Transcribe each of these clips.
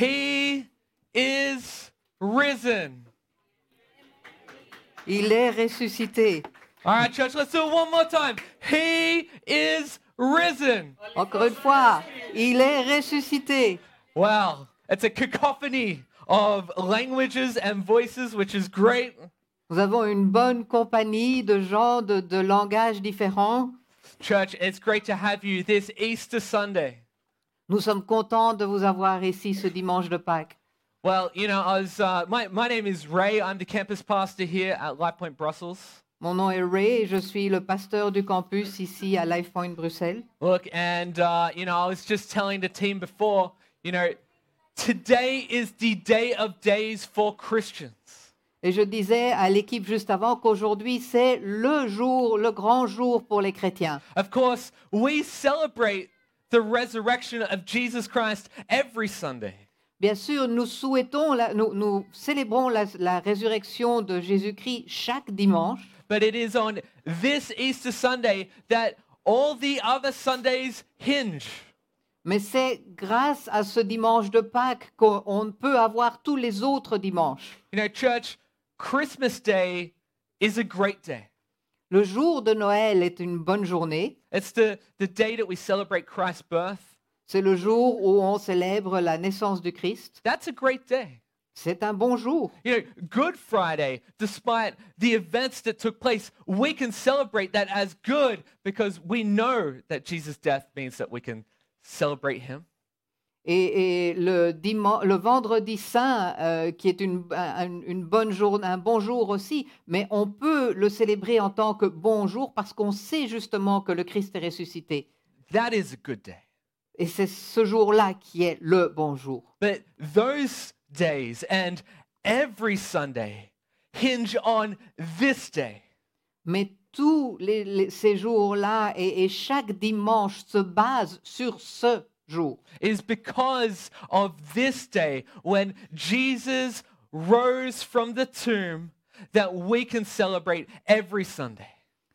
He is risen. Il est ressuscité. All right, church, let's do it one more time. He is risen. Encore une fois, il est ressuscité. Wow, it's a cacophony of languages and voices, which is great. Nous avons une bonne compagnie de gens de, de langages différents. Church, it's great to have you this Easter Sunday. Nous sommes contents de vous avoir ici ce dimanche de Pâques. Well, you know, I was, uh, my, my name is Ray. I'm the campus pastor here at Light Point Brussels. Mon nom est Ray et je suis le pasteur du campus ici à Life Point Bruxelles. Look, and, uh, you know, I was just telling the team before, you know, today is the day of days for Christians. Et je disais à l'équipe juste avant qu'aujourd'hui c'est le jour, le grand jour pour les chrétiens. Of course, we celebrate the resurrection of Jesus Christ every Sunday. Bien sûr, nous souhaitons, la- nous, nous célébrons la, la résurrection de Jésus-Christ chaque dimanche. But it is on this Easter Sunday that all the other Sundays hinge. Mais c'est grâce à ce dimanche de Pâques qu'on peut avoir tous les autres dimanches. You know, church, Christmas Day is a great day. Le jour de Noël est une bonne journée. It's the, the day that we celebrate Christ's birth. C'est le jour où on célèbre la naissance du Christ. That's a great day. C'est un bon jour. You know, Good Friday, despite the events that took place, we can celebrate that as good because we know that Jesus' death means that we can celebrate him. Et, et le, vendredi saint, euh, qui est une, un, une bonne journée, un bon jour aussi, mais on peut le célébrer en tant que bon jour parce qu'on sait justement que le Christ est ressuscité. That is a good day. Et c'est ce jour-là qui est le bon jour. But those days and every Sunday hinge on this day. Mais tous les, les- ces jours-là et, et chaque dimanche se base sur ce It is because of this day when Jesus rose from the tomb that we can celebrate every Sunday.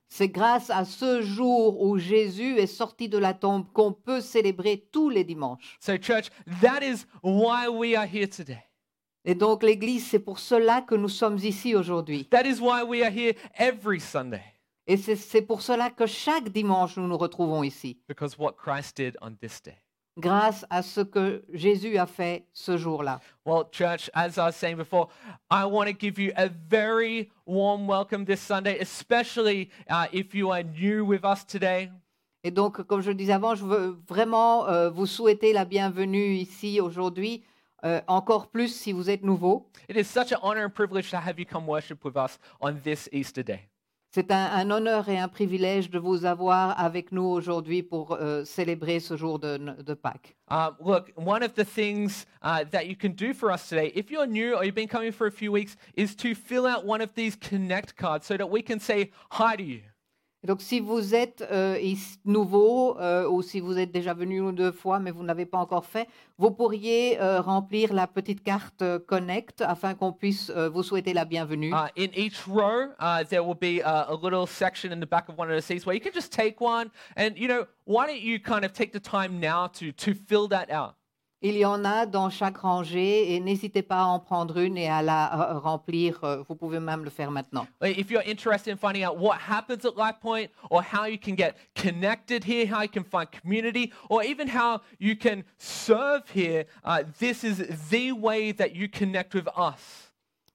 C'est grâce à ce jour où Jésus est sorti de la tombe qu'on peut célébrer tous les dimanches. So, church, that is why we are here today. Et donc l'Église, c'est pour cela que nous sommes ici aujourd'hui. That is why we are here every Sunday. Et c'est pour cela que chaque dimanche, nous nous retrouvons ici, Because what Christ did on this day. Grâce à ce que Jésus a fait ce jour-là. Well, church, as I was saying before, I want to give you a very warm welcome this Sunday, especially uh, if you are new with us today. Et donc, comme je le disais avant, je veux vraiment euh, vous souhaiter la bienvenue ici aujourd'hui, euh, encore plus si vous êtes nouveau. It is such an honor and privilege to have you come worship with us on this Easter day. C'est un, un honneur et un privilège de vous avoir avec nous aujourd'hui pour euh, célébrer ce jour de, de Pâques. Um, look, one of the things uh, that you can do for us today, if you're new or you've been coming for a few weeks, is to fill out one of these connect cards so that we can say hi to you. Donc, si vous êtes euh, nouveau euh, ou si vous êtes déjà venu une ou deux fois mais vous n'avez pas encore fait, vous pourriez euh, remplir la petite carte euh, Connect afin qu'on puisse euh, vous souhaiter la bienvenue. Uh, in each row, uh, there will be a, a little section in the back of one of the seats where you can just take one. And, you know, why don't you kind of take the time now to, to fill that out? Il y en a dans chaque rangée et n'hésitez pas à en prendre une et à la euh, remplir. euh, vous pouvez même le faire maintenant. If you're interested in finding out what happens at Life Point or how you can get connected here, how you can find community, or even how you can serve here, uh, this is the way that you connect with us.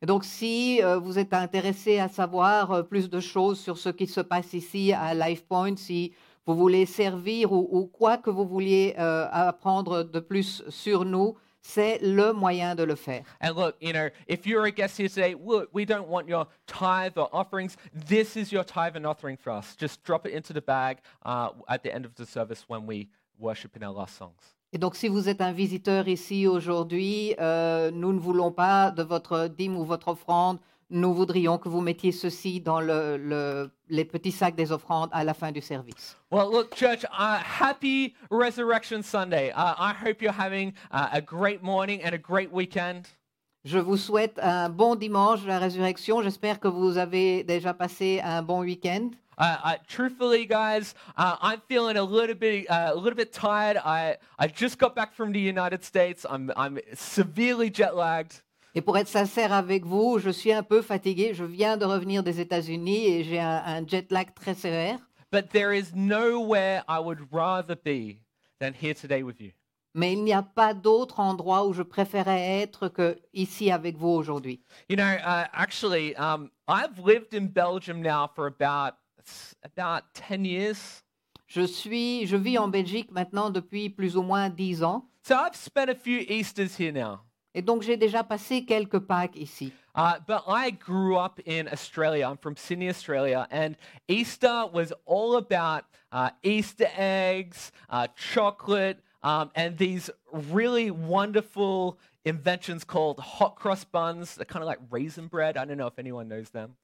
Donc, si euh, vous êtes intéressé à savoir euh, plus de choses sur ce qui se passe ici à LifePoint, si vous voulez servir ou, ou quoi que vous vouliez euh, apprendre de plus sur nous, c'est le moyen de le faire. And look, you know, if you're a guest here today, look, we don't want your tithe or offerings. This is your tithe and offering for us. Just drop it into the bag uh, at the end of the service when we worship in our last songs. Et donc, si vous êtes un visiteur ici aujourd'hui, euh, nous ne voulons pas de votre dîme ou votre offrande. Nous voudrions que vous mettiez ceci dans le- le- les petits sacs des offrandes à la fin du service. Well, look, church, uh, happy Resurrection Sunday. Uh, I hope you're having uh, a great morning and a great weekend. Je vous souhaite un bon dimanche de la résurrection. J'espère que vous avez déjà passé un bon week-end. Uh, uh, truthfully, guys, uh, I'm feeling a little bit, uh, a little bit tired. I, I just got back from the United States. I'm, I'm severely jet lagged. Et pour être sincère avec vous, je suis un peu fatigué. Je viens de revenir des États-Unis et j'ai un, un jet lag très sévère. But there is nowhere I would rather be than here today with you. Mais il n'y a pas d'autre endroit où je préférais être que ici avec vous aujourd'hui. You know, uh, actually, um, I've lived in Belgium now for about about ten years. Je suis, je vis en Belgique maintenant depuis plus ou moins dix ans. So I've spent a few Easters here now. Et donc j'ai déjà passé quelques Pâques ici. Uh, but I grew up in Australia. I'm from Sydney, Australia, and Easter was all about uh, Easter eggs, uh, chocolate, um, and these really wonderful inventions called hot cross buns. They're kind of like raisin bread. I don't know if anyone knows them.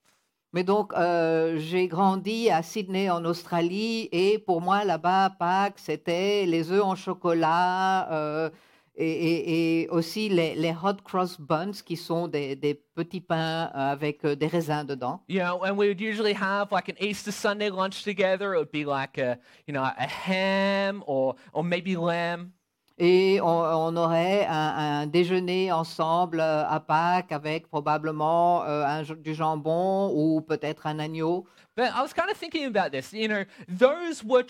Mais donc, euh, j'ai grandi à Sydney, en Australie, et pour moi, là-bas, Pâques, c'était les œufs en chocolat euh, et, et- et aussi les, les hot cross buns, qui sont des, des petits pains euh, avec euh, des raisins dedans. You know, and we would usually have like an Easter Sunday lunch together. It would be like a, you know, a ham or or maybe lamb. Et on, on aurait un, un déjeuner ensemble euh, à Pâques avec probablement euh, un, du jambon ou peut-être un agneau. But I was kind of thinking about this. You know, those were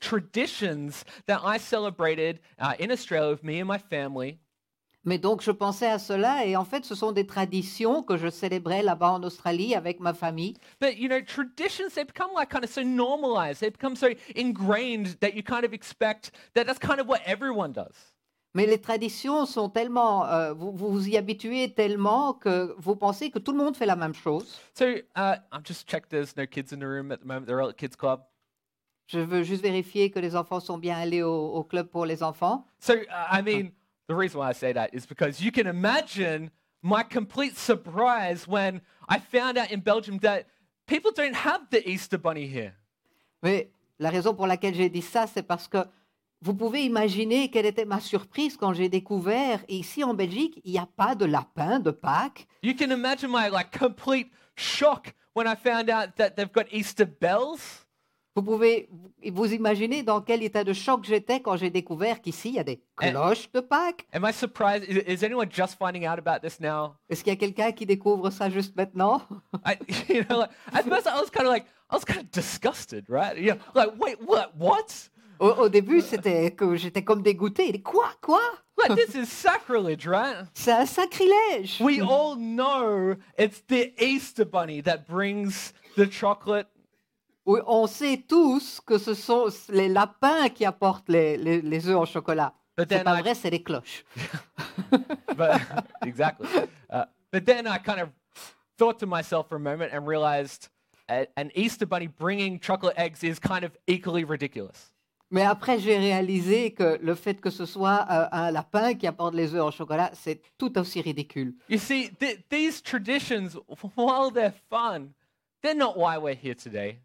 traditions that I celebrated uh, in Australia with me and my family. Mais donc, je pensais à cela et en fait, ce sont des traditions que je célébrais là-bas en Australie avec ma famille. But you know, traditions they become like kind of so normalized. They become so ingrained that you kind of expect that that's kind of what everyone does. Mais les traditions sont tellement, euh, vous, vous vous y habituez tellement que vous pensez que tout le monde fait la même chose. So uh, I'm just checked. There's no kids in the room at the moment. They're all at kids club. Je veux juste vérifier que les enfants sont bien allés au, au club pour les enfants. So uh, I mean, the reason why I say that is because you can imagine my complete surprise when I found out in Belgium that people don't have the Easter bunny here. Mais la raison pour laquelle j'ai dit ça, c'est parce que vous pouvez imaginer quelle était ma surprise quand j'ai découvert ici en Belgique, il n'y a pas de lapin de Pâques. You can imagine my like complete shock when I found out that they've got Easter bells. Vous pouvez vous imaginer dans quel état de choc j'étais quand j'ai découvert qu'ici, il y a des cloches de Pâques. Am I surprised? Is, is anyone just finding out about this now? Est-ce qu'il y a quelqu'un qui découvre ça juste maintenant? I, you know, like, at first I was kind of like, I was kind of disgusted, right? You know, like, wait, what? What? au, au début, c'était que j'étais comme dégoûté. Quoi Quoi? Like, this is sacrilege, right? C'est un sacrilège. We all know it's the Easter bunny that brings the chocolate. Oui, on sait tous que ce sont les lapins qui apportent les, les, les œufs en chocolat. But C'est pas I- vrai, c'est les cloches. But exactly. Uh, but then I kind of thought to myself for a moment and realized a, an Easter bunny bringing chocolate eggs is kind of equally ridiculous. Mais après, j'ai réalisé que le fait que ce soit euh, un lapin qui apporte les œufs en chocolat, c'est tout aussi ridicule. You see, th- these traditions, while they're fun, they're not why we're here today.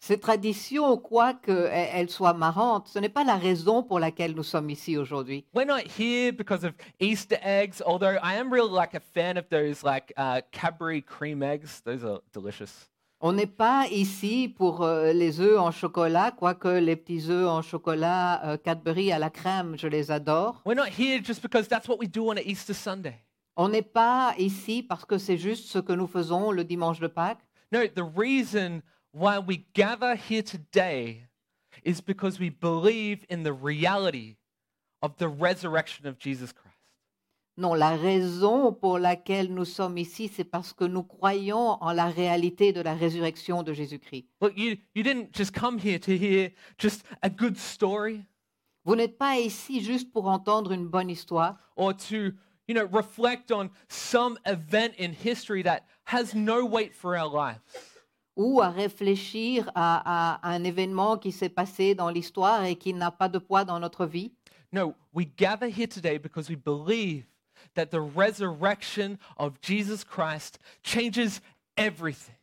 Ces traditions, quoique elles soient marrantes, ce n'est pas la raison pour laquelle nous sommes ici aujourd'hui. We're not here because of Easter eggs, although I am really like a fan of those like uh, Cadbury cream eggs. Those are delicious. On n'est pas ici pour euh, les œufs en chocolat, quoique les petits œufs en chocolat euh, Cadbury à la crème, je les adore. We're not here just because that's what we do on a Easter Sunday. On n'est pas ici parce que c'est juste ce que nous faisons le dimanche de Pâques. No, the reason why we gather here today is because we believe in the reality of the resurrection of Jesus Christ. Non, la raison pour laquelle nous sommes ici, c'est parce que nous croyons en la réalité de la résurrection de Jésus-Christ. Look, you, you didn't just come here to hear just a good story Vous n'êtes pas ici juste pour entendre une bonne histoire or to, you know, reflect on some event in history that has no weight for our lives. Ou à réfléchir à, à un événement qui s'est passé dans l'histoire et qui n'a pas de poids dans notre vie? No, we gather here today because we believe that the resurrection of Jesus Christ changes everything.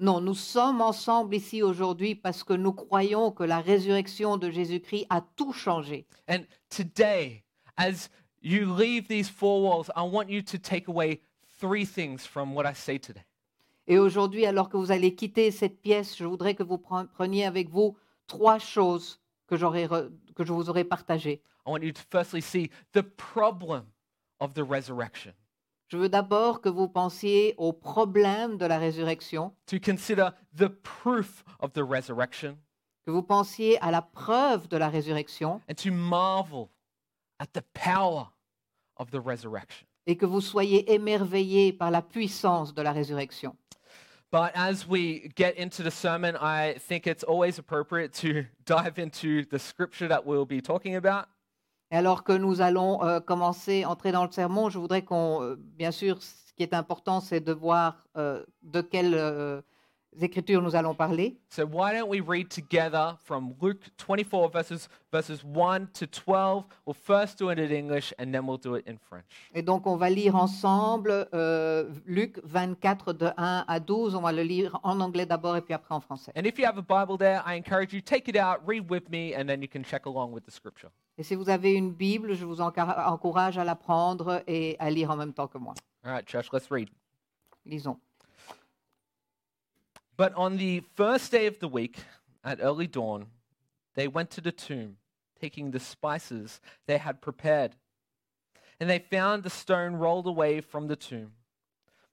Non, nous sommes ensemble ici aujourd'hui parce que nous croyons que la résurrection de Jésus-Christ a tout changé. And today, as you leave these four walls, I want you to take away three things from what I say today. Et aujourd'hui, alors que vous allez quitter cette pièce, je voudrais que vous pre- preniez avec vous trois choses que, que je vous aurais partagées. I want you to firstly see the problem of the resurrection, Je veux d'abord que vous pensiez au problème de la résurrection, to consider the proof of the resurrection, que vous pensiez à la preuve de la résurrection and to marvel at the power of the resurrection. et que vous soyez émerveillés par la puissance de la résurrection. But as we get into the sermon, I think it's always appropriate to dive into the scripture that we'll be talking about. Alors que nous allons euh, commencer, entrer dans le sermon, je voudrais qu'on, euh, bien sûr, ce qui est important, c'est de voir euh, de quelles euh, écritures nous allons parler. So why don't we read together from Luke 24 verses verses 1 to 12? We'll first do it in English and then we'll do it in French. Et donc, on va lire ensemble euh, Luc 24 de 1 à 12. On va le lire en anglais d'abord et puis après en français. And if you have a Bible there, I encourage you take it out, read with me, and then you can check along with the scripture. Et si vous avez une Bible, je vous encourage à la prendre et à lire en même temps que moi. All right, church, let's read. Lisons. But on the first day of the week, at early dawn, they went to the tomb, taking the spices they had prepared. And they found the stone rolled away from the tomb.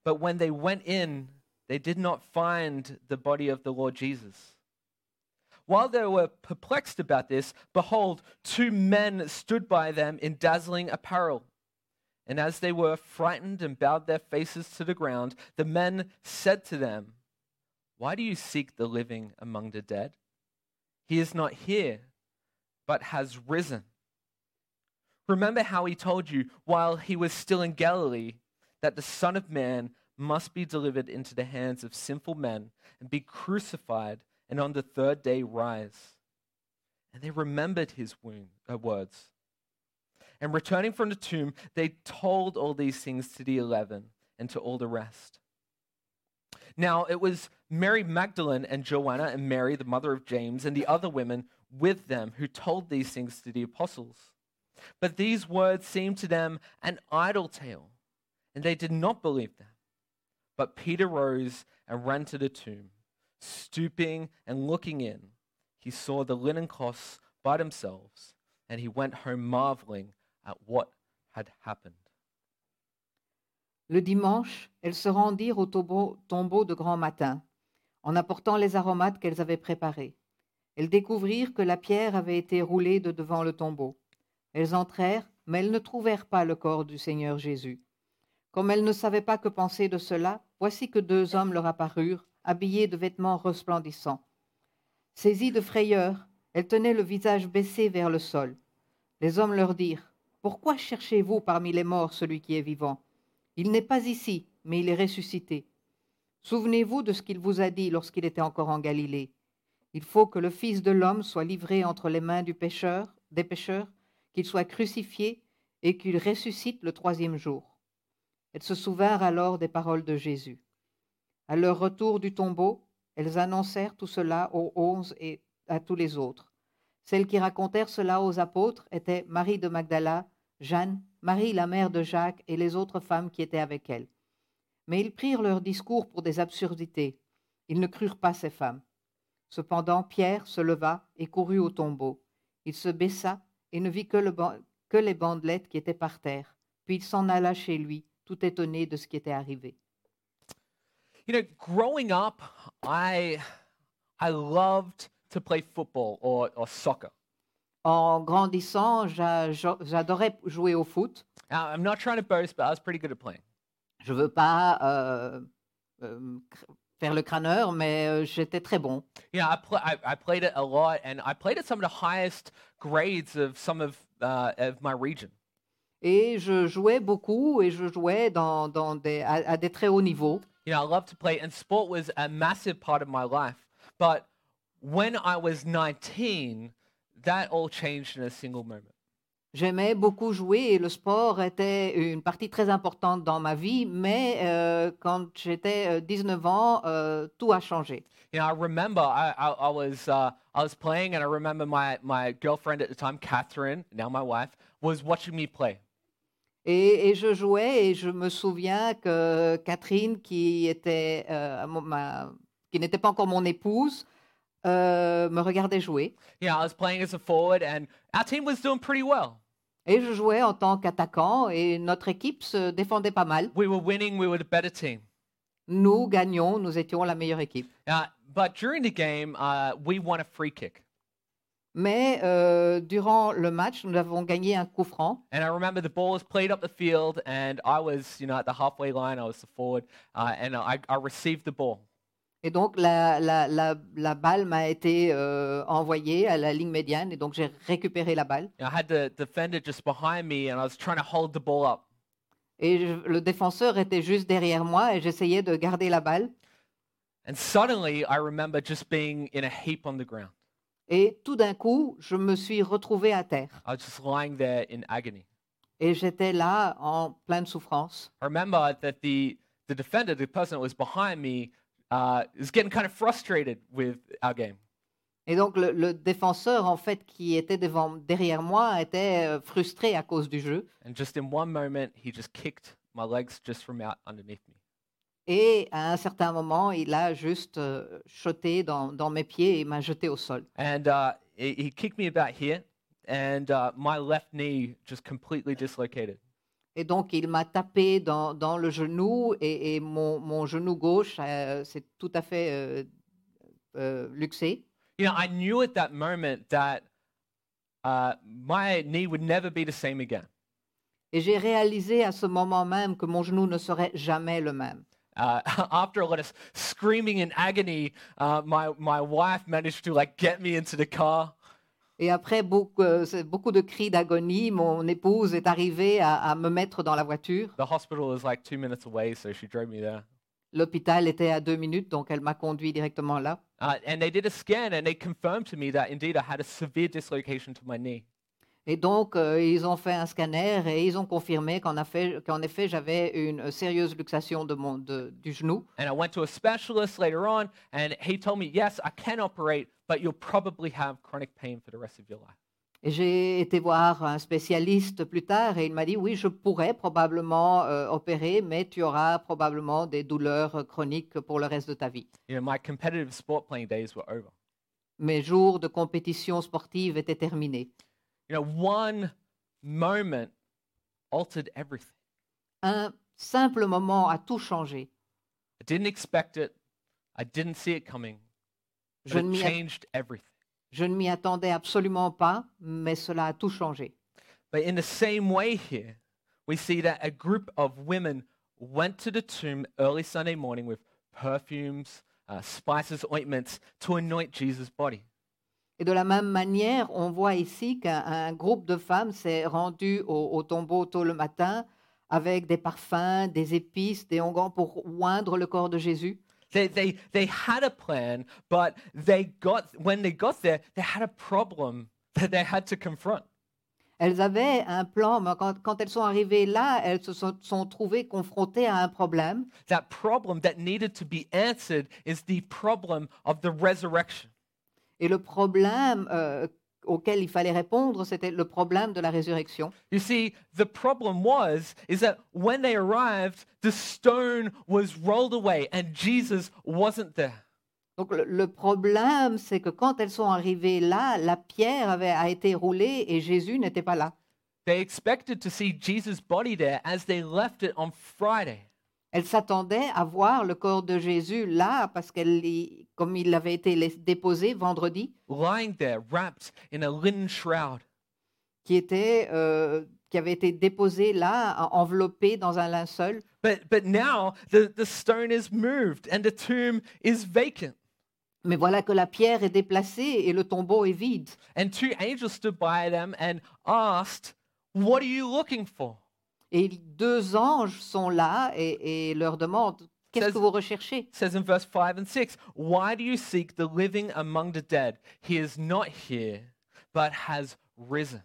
But when they went in, they did not find the body of the Lord Jesus. While they were perplexed about this, behold, two men stood by them in dazzling apparel. And as they were frightened and bowed their faces to the ground, the men said to them, why do you seek the living among the dead? He is not here, but has risen. Remember how he told you while he was still in Galilee that the Son of Man must be delivered into the hands of sinful men and be crucified and on the third day rise. And they remembered his wound, uh, words. And returning from the tomb, they told all these things to the eleven and to all the rest. Now it was Mary Magdalene and Joanna and Mary, the mother of James, and the other women with them who told these things to the apostles. But these words seemed to them an idle tale, and they did not believe them. But Peter rose and ran to the tomb. Stooping and looking in, he saw the linen cloths by themselves, and he went home marveling at what had happened. Le dimanche, elles se rendirent au tombeau, de grand matin, en apportant les aromates qu'elles avaient préparés. Elles découvrirent que la pierre avait été roulée de devant le tombeau. Elles entrèrent, mais elles ne trouvèrent pas le corps du Seigneur Jésus. Comme elles ne savaient pas que penser de cela, voici que deux hommes leur apparurent, habillés de vêtements resplendissants. Saisies de frayeur, elles tenaient le visage baissé vers le sol. Les hommes leur dirent Pourquoi cherchez-vous parmi les morts celui qui est vivant? Il n'est pas ici, mais il est ressuscité. Souvenez-vous de ce qu'il vous a dit lorsqu'il était encore en Galilée. Il faut que le Fils de l'homme soit livré entre les mains du pécheur, des pécheurs, qu'il soit crucifié et qu'il ressuscite le troisième jour. Elles se souvinrent alors des paroles de Jésus. À leur retour du tombeau, elles annoncèrent tout cela aux onze et à tous les autres. Celles qui racontèrent cela aux apôtres étaient Marie de Magdala, Jeanne, Marie la mère de Jacques et les autres femmes qui étaient avec elle. Mais ils prirent leur discours pour des absurdités. Ils ne crurent pas ces femmes. Cependant, Pierre se leva et courut au tombeau. Il se baissa et ne vit que, les bandelettes qui étaient par terre. Puis il s'en alla chez lui, tout étonné de ce qui était arrivé. You know, growing up, I I loved to play football or soccer. En grandissant, j'a- j'a- j'adorais jouer au foot. Now, I'm not trying to boast, but I was pretty good at playing. Je veux pas euh, euh, faire le crâneur, mais euh, j'étais très bon. Know, I, pl- I, I played it a lot, and I played at some of the highest grades of some of uh, of my region. Et je jouais beaucoup et je jouais dans, dans des, à, à des très hauts niveaux. You know, I love to play, and sport was a massive part of my life. But when I was 19, that all changed in a single moment. J'aimais beaucoup jouer et le sport était une partie très importante dans ma vie, mais euh, quand j'étais euh, 19 ans, euh, tout a changé. You know, I remember I, I, I was uh, I was playing, and I remember my, my girlfriend at the time, Catherine, now my wife, was watching me play. Et, et je jouais et je me souviens que Catherine, qui était euh, ma- qui n'était pas encore mon épouse, euh, me regardait jouer. You know, I was playing as a forward, and our team was doing pretty well. Et je jouais en tant qu'attaquant et notre équipe se défendait pas mal. We were winning, we were the better team. Nous gagnions, nous étions la meilleure équipe. Uh, but during the game, uh, we won a free kick. Mais euh, durant le match, nous avons gagné un coup franc. And I remember the ball was played up the field, and I was, you know, at the halfway line. I was the forward, uh, and I, I received the ball. Et donc la, la, la, la balle m'a été euh, envoyée à la ligne médiane et donc j'ai récupéré la balle. You know, I had the defender just behind me, and I was trying to hold the ball up. Et je- le défenseur était juste derrière moi et j'essayais de garder la balle. And suddenly, I remember just being in a heap on the ground. Et tout d'un coup, je me suis retrouvé à terre. I was just lying there in agony. Et j'étais là en pleine souffrance. I remember that the, the defender, the person that was behind me, uh, is getting kind of frustrated with our game. Et donc le, le défenseur, en fait, qui était devant, derrière moi, était euh, frustré à cause du jeu. And just in one moment, he just kicked my legs just from out underneath me. Et à un certain moment, il a juste euh, choté dans, dans mes pieds et m'a jeté au sol. And uh, he, he kicked me about here, and uh, my left knee just completely dislocated. Et donc, il m'a tapé dans, dans le genou et, et mon, mon genou gauche euh, s'est tout à fait euh, euh, luxé. You know, I knew at that moment that uh, my knee would never be the same again. Et j'ai réalisé à ce moment même que mon genou ne serait jamais le même. Uh, after a lot of screaming in agony, uh, my, my wife managed to like get me into the car. Et après beaucoup, euh, beaucoup de cris d'agonie, mon épouse est arrivée à, à me mettre dans la voiture. The hospital was like two minutes away, so she drove me there. L'hôpital était à deux minutes, donc elle m'a conduit directement là. Uh, and they did a scan and they confirmed to me that indeed I had a severe dislocation to my knee. Et donc, euh, ils ont fait un scanner et ils ont confirmé qu'en effet, j'avais une sérieuse luxation de mon, de- du genou. And I went to a specialist later on, and he told me, yes, I can operate, but you'll probably have chronic pain for the rest of your life. Et j'ai été voir un spécialiste plus tard et il m'a dit, oui, je pourrais probablement euh, opérer, mais tu auras probablement des douleurs chroniques pour le reste de ta vie. You know, my competitive sport playing days were over. Mes jours de compétition sportive étaient terminés. You know, one moment altered everything. Un simple moment a tout changé. I didn't expect it. I didn't see it coming. Je ne it changed everything. je ne m'y attendais absolument pas, mais cela a tout changé. But in the same way here, we see that a group of women went to the tomb early Sunday morning with perfumes, uh, spices, ointments to anoint Jesus' body. Et de la même manière, on voit ici qu'un un groupe de femmes s'est rendu au, au tombeau tôt le matin avec des parfums, des épices, des onguents pour oindre le corps de Jésus. They, they, they had a plan, but they got, when they got there, they had a problem that they had to confront. Elles avaient un plan, mais quand, quand elles sont arrivées là, elles se sont, sont trouvées confrontées à un problème. That problem that needed to be answered is the problem of the resurrection. Et le problème euh, auquel il fallait répondre, c'était le problème de la résurrection. You see, the problem was is that when they arrived, the stone was rolled away and Jesus wasn't there. Donc le, le problème, c'est que quand elles sont arrivées là, la pierre avait, a été roulée et Jésus n'était pas là. They expected to see Jesus' body there as they left it on Friday. Elles s'attendaient à voir le corps de Jésus là, parce qu'elle, y- comme il avait été déposé vendredi, lying there, wrapped in a linen shroud. qui, était, euh, qui avait été déposé là, en- enveloppé dans un linceul. But, but now the, the stone is moved and the tomb is vacant. Mais voilà que la pierre est déplacée et le tombeau est vide. And two angels stood by them and asked, What are you looking for? Et deux anges sont là et, et leur demandent Qu'est-ce que vous recherchez? says in verse 5 and 6 Why do you seek the living among the dead? He is not here, but has risen.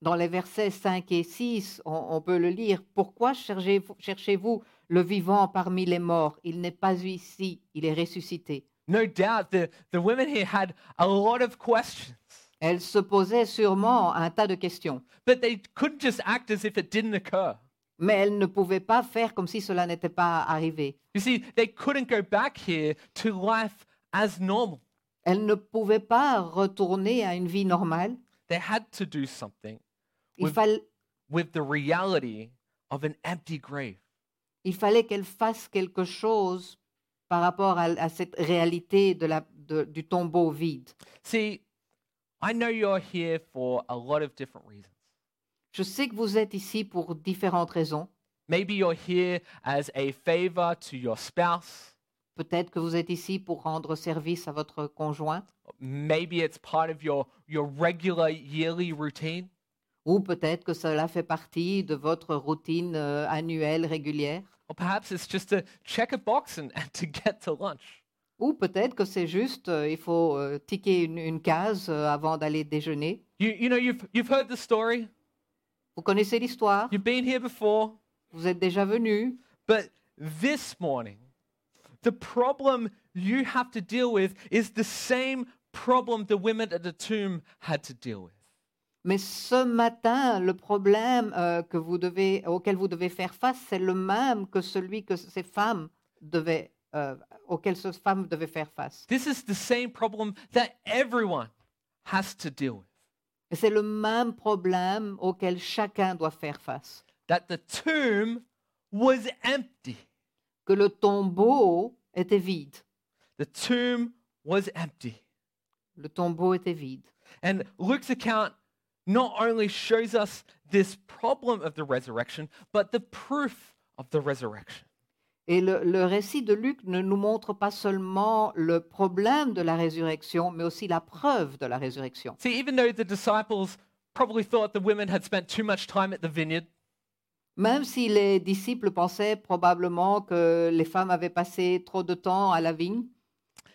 Dans les versets 5 et 6, on, on peut le lire. Pourquoi cherchez-vous cherchez-vous le vivant parmi les morts? Il n'est pas ici, il est ressuscité. No doubt the, the women here had a lot of questions, Elles se posaient sûrement un tas de questions. but they couldn't just act as if it didn't occur. Mais elles ne pouvaient pas faire comme si cela n'était pas arrivé. You see, they couldn't go back here to life as normal. Elles ne pouvaient pas retourner à une vie normale. They had to do something Il, Oui. fall- with the reality of an empty grave. il fallait qu'elles fassent quelque chose par rapport à, à cette réalité de la, de- du tombeau vide. See, I know you're here for a lot of different reasons. Je sais que vous êtes ici pour différentes raisons. Maybe you're here as a favor to your spouse. Peut-être que vous êtes ici pour rendre service à votre conjoint, Maybe it's part of your, your regular yearly routine. ou peut-être que cela fait partie de votre routine euh, annuelle régulière, Or perhaps it's just to check a box and, and to get to lunch. ou peut-être que c'est juste, euh, il faut euh, ticker une, une case euh, avant d'aller déjeuner. You, you know, you've, you've heard the story, Vous connaissez l'histoire, you've been here before, vous êtes déjà venu, but this morning, the problem you have to deal with is the same problem the women at the tomb had to deal with. mais ce matin, le problème euh, que vous devez, auquel vous devez faire face, c'est le même que celui que ces femmes devaient, euh, auquel ces femmes devaient faire face. This is the same problem that everyone has to deal with. Et c'est le même problème auquel chacun doit faire face. That the tomb was empty. Que le tombeau était vide. The tomb was empty. Le tombeau était vide. And Luke's account not only shows us this problem of the resurrection, but the proof of the resurrection. Et le, le récit de Luc ne nous montre pas seulement le problème de la résurrection, mais aussi la preuve de la résurrection. See, even though the disciples probably thought the women had spent too much time at the vineyard, Même si les disciples pensaient probablement que les femmes avaient passé trop de temps à la vigne,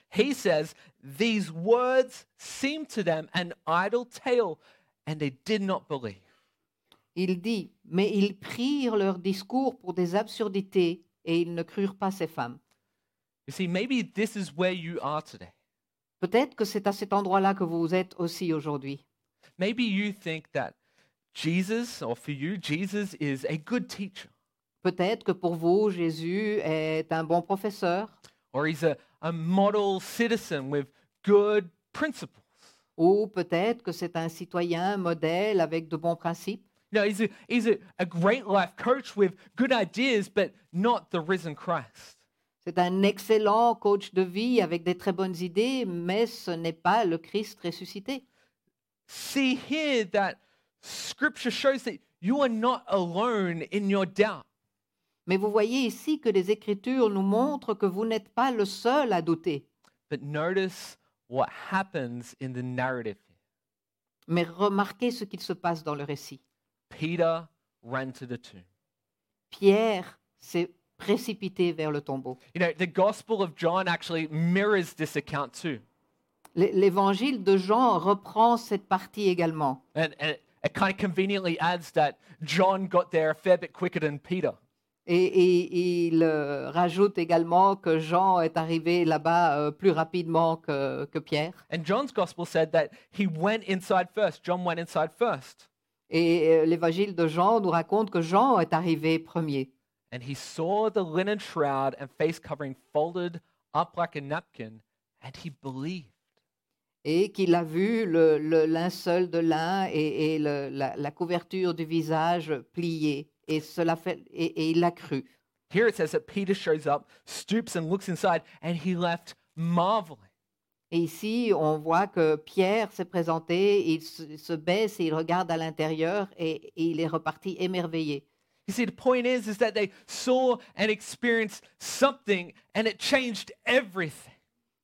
he says, These words seemed to them an idle tale, and they did not believe. il dit, mais ils prirent leur discours pour des absurdités et ils ne crurent pas ces femmes. You see, maybe this is where you are today. Peut-être que c'est à cet endroit-là que vous êtes aussi aujourd'hui. Maybe you think that Jesus, or for you, Jesus is a good teacher, Peut-être que pour vous, Jésus est un bon professeur, or he's a, a model citizen with good principles. ou peut-être que c'est un citoyen modèle avec de bons principes, You know, he's a, he's a, a great life coach with good ideas, but not the risen Christ? c'est un excellent coach de vie avec des très bonnes idées, mais ce n'est pas le Christ ressuscité. See here that scripture shows that you are not alone in your doubt. Mais vous voyez ici que les Écritures nous montrent que vous n'êtes pas le seul à douter. But notice what happens in the narrative. Mais remarquez ce qu'il se passe dans le récit. Peter ran to the tomb. Pierre s'est précipité vers le tombeau. You know, the Gospel of John actually mirrors this account too. L'évangile de Jean reprend cette partie également. And, and it, kind of conveniently adds that John got there a fair bit quicker than Peter. Et, et il euh, rajoute également que Jean est arrivé là-bas euh, plus rapidement que, que Pierre. And John's Gospel said that he went inside first. John went inside first. Et euh, l'évangile de Jean nous raconte que Jean est arrivé premier. And he saw the linen shroud and face covering folded up like a napkin, and he believed. Et qu'il a vu le, le linceul de lin et, et le- la, la couverture du visage pliée. Et, cela fait, et, et il a cru. Here it says that Peter shows up, stoops, and looks inside, and he left marveling. Et ici, on voit que Pierre s'est présenté, il se, baisse et il regarde à l'intérieur et, et il est reparti émerveillé. You see, the point is, is that they saw and experienced something, and it changed everything.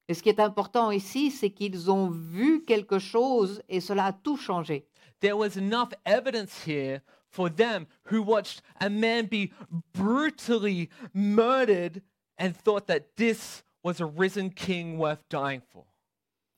Et ce qui est important ici, c'est qu'ils ont vu quelque chose et cela a tout changé. There was enough evidence here for them who watched a man be brutally murdered and thought that this was a risen king worth dying for.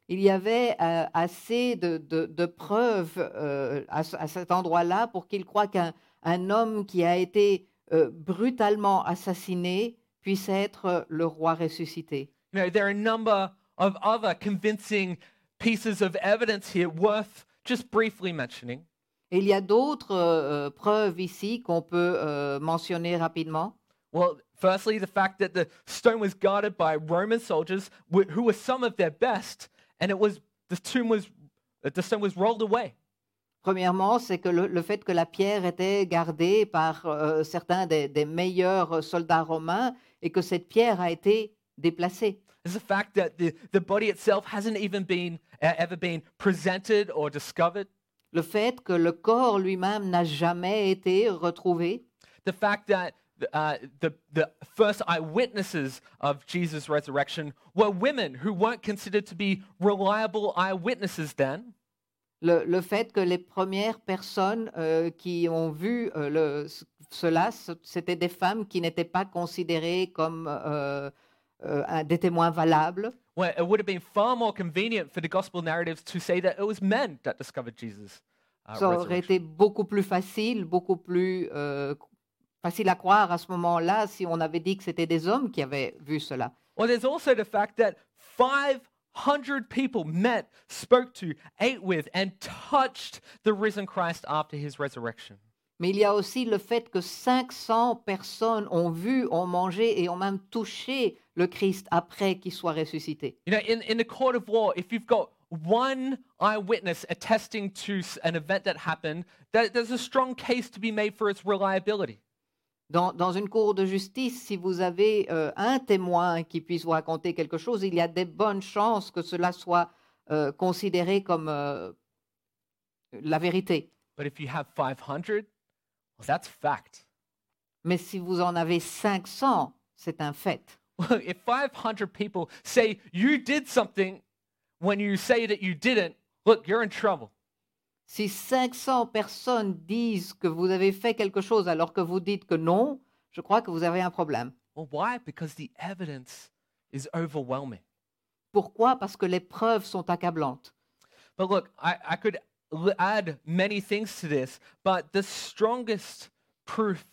Il y avait euh, assez de, de- de preuves euh, à, à cet endroit-là pour qu'ils croient qu'un un homme qui a été euh, brutalement assassiné puisse être le roi ressuscité. You know, there are a number of other convincing pieces of evidence here worth just briefly mentioning. Et il y a d'autres euh, preuves ici qu'on peut euh, mentionner rapidement. Well, firstly, the fact that the stone was guarded by Roman soldiers wh- who were some of their best, and it was the tomb was the stone was rolled away. Premièrement, c'est que le, le fait que la pierre était gardée par euh, certains des, des meilleurs soldats romains et que cette pierre a été déplacée. There's the fact that the, the body itself hasn't even been uh, ever been presented or discovered. Le fait que le corps lui-même n'a jamais été retrouvé. The fact that uh, the, the first eyewitnesses of Jesus' resurrection were women who weren't considered to be reliable eyewitnesses then. Le, le fait que les premières personnes euh, qui ont vu euh, le- cela, ce- c'était des femmes qui n'étaient pas considérées comme euh, des témoins valables. Where it would have been far more convenient for the gospel narratives to say that it was men that discovered Jesus. uh, Ça aurait été beaucoup plus facile, beaucoup plus euh, facile à croire à ce moment-là si on avait dit que c'était des hommes qui avaient vu cela. Well, there's also the fact that 500 people met, spoke to, ate with, and touched the risen Christ after his resurrection. Mais il y a aussi le fait que 500 personnes ont vu, ont mangé et ont même touché le Christ après qu'il soit ressuscité. You know, in, in the court of law, if you've got one eyewitness attesting to an event that happened, that, there's a strong case to be made for its reliability. Dans, dans une cour de justice, si vous avez euh, un témoin qui puisse vous raconter quelque chose, il y a des bonnes chances que cela soit euh, considéré comme euh, la vérité. But if you have 500, well, that's fact. Mais si vous en avez 500, c'est un fait. Well, if 500 people say you did something when you say that you didn't, look, you're in trouble. Si 500 personnes disent que vous avez fait quelque chose alors que vous dites que non, je crois que vous avez un problème. Well, why? Because the evidence is overwhelming. Pourquoi? Parce que les preuves sont accablantes. But look, I, I could add many things to this, but the strongest proof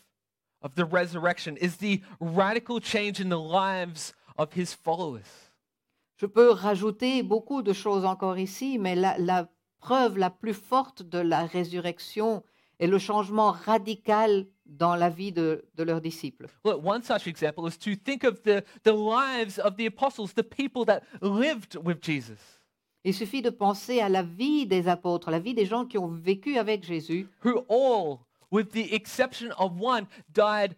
of the resurrection is the radical change in the lives of his followers. Je peux rajouter beaucoup de choses encore ici, mais la, la preuve la plus forte de la résurrection est le changement radical dans la vie de, de leurs disciples. Look, one such example is to think of the, the lives of the apostles, the people that lived with Jesus, Il suffit de penser à la vie des apôtres, la vie des gens qui ont vécu avec Jésus, who all, with the exception of one, died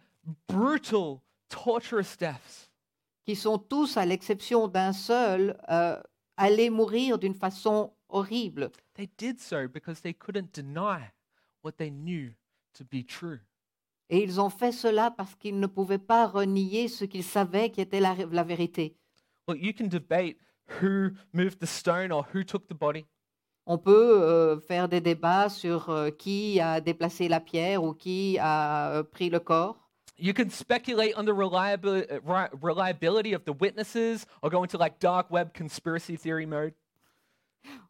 brutal, torturous deaths. qui sont tous, à l'exception d'un seul, euh, allés mourir d'une façon horrible. They did so because they couldn't deny what they knew to be true. Et ils ont fait cela parce qu'ils ne pouvaient pas renier ce qu'ils savaient qui était la, la vérité. Look, you can debate who moved the stone or who took the body, On peut euh, faire des débats sur euh, qui a déplacé la pierre ou qui a euh, pris le corps. You can speculate on the reliabil- uh, reliability of the witnesses or go into like dark web conspiracy theory mode.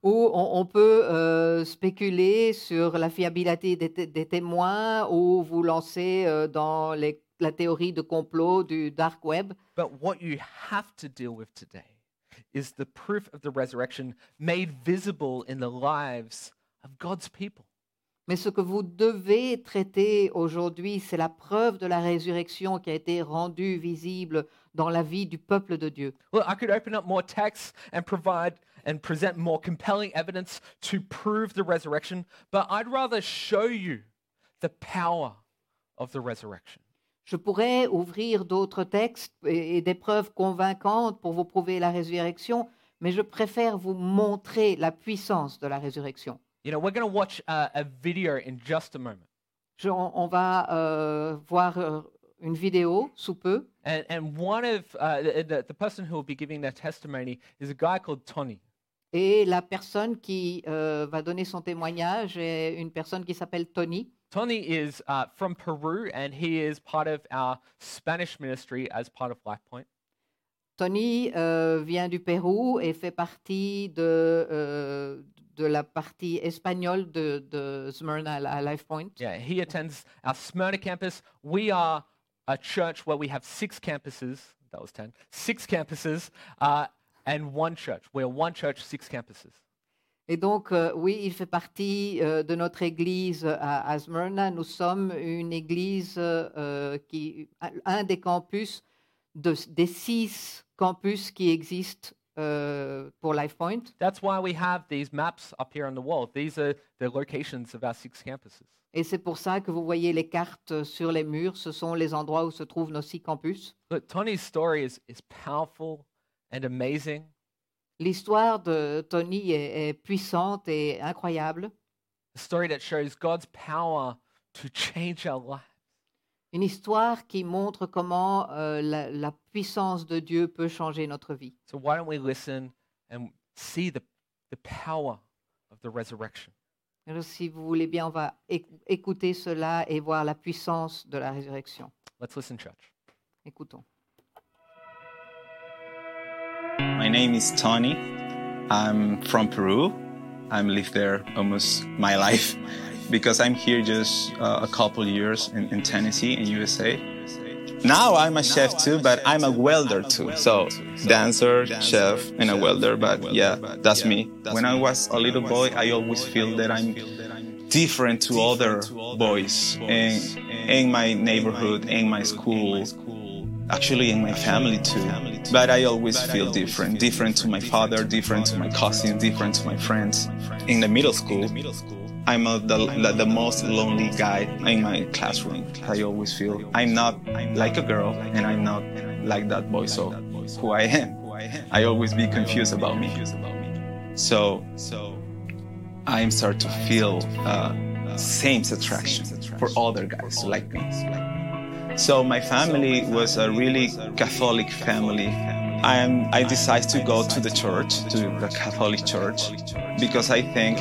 Ou on, on peut euh, spéculer sur la fiabilité des, té- des témoins ou vous lancer euh, dans les- la théorie de complot du dark web? But what you have to deal with today is the proof of the resurrection made visible in the lives of God's people. Mais ce que vous devez traiter aujourd'hui, c'est la preuve de la résurrection qui a été rendue visible dans la vie du peuple de Dieu. Look, I could open up more texts and provide and present more compelling evidence to prove the resurrection, but I'd rather show you the power of the resurrection. Je pourrais ouvrir d'autres textes et, et des preuves convaincantes pour vous prouver la résurrection, mais je préfère vous montrer la puissance de la résurrection. You know, we're going to watch a, a video in just a moment. Je- on, on va euh, voir euh, une vidéo sous peu. And, and one of uh, the, the, the person who will be giving their testimony is a guy called Tony. Et la personne qui euh, va donner son témoignage est une personne qui s'appelle Tony. Tony is uh, from Peru and he is part of our Spanish ministry as part of LifePoint. Tony euh, vient du Pérou et fait partie de, euh, de la partie espagnole de, de Smyrna à à Life Point. Yeah, he attends our Smyrna campus. We are a church where we have six campuses. That was 10. Six campuses uh, and one church. We're one church, six campuses. Et donc, euh, oui, il fait partie euh, de notre église à, à Smyrna. Nous sommes une église euh, qui, un- des campus, de- des six campus qui existent euh, pour LifePoint. That's why we have these maps up here on the wall. These are the locations of our six campuses. Et c'est pour ça que vous voyez les cartes sur les murs. Ce sont les endroits où se trouvent nos six campus. Look, Tony's story is, is powerful and amazing. L'histoire de Tony est, est puissante et incroyable. A story that shows God's power to change our lives. Une histoire qui montre comment euh, la, la puissance de Dieu peut changer notre vie. So why don't we listen and see the, the power of the resurrection? Alors, si vous voulez bien, on va éc- écouter cela et voir la puissance de la résurrection. Let's listen, church. Écoutons. My name is Tony. I'm from Peru. I'm lived there almost my life because I'm here just uh, a couple years in, in Tennessee in USA. Now I'm a chef too, but I'm a welder too. So dancer, chef, and a welder. But yeah, that's me. When I was a little boy, I always feel that I'm different to other boys in, in my neighborhood, in my school, actually in my family too. But I always feel different, different to my father, different to my cousin, different to my friends. In the middle school, I'm a, the, the, the most lonely guy in my classroom. I always feel I'm not like a girl and I'm not like that boy. So who I am, I always be confused about me. So I'm start to feel uh, same attraction for other guys like me. So my family was a really Catholic family. I I decided to go to the church, to the Catholic church, because I think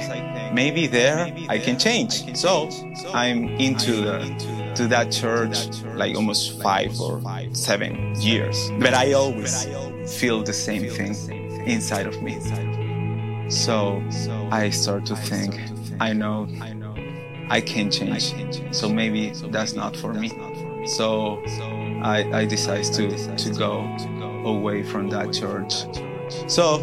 maybe there I can change. So I'm into the to that church like almost five or seven years. But I always feel the same thing inside of me. So I start to think, I know I can change. So maybe that's not for me. So I, I decided to, to go away from that church. So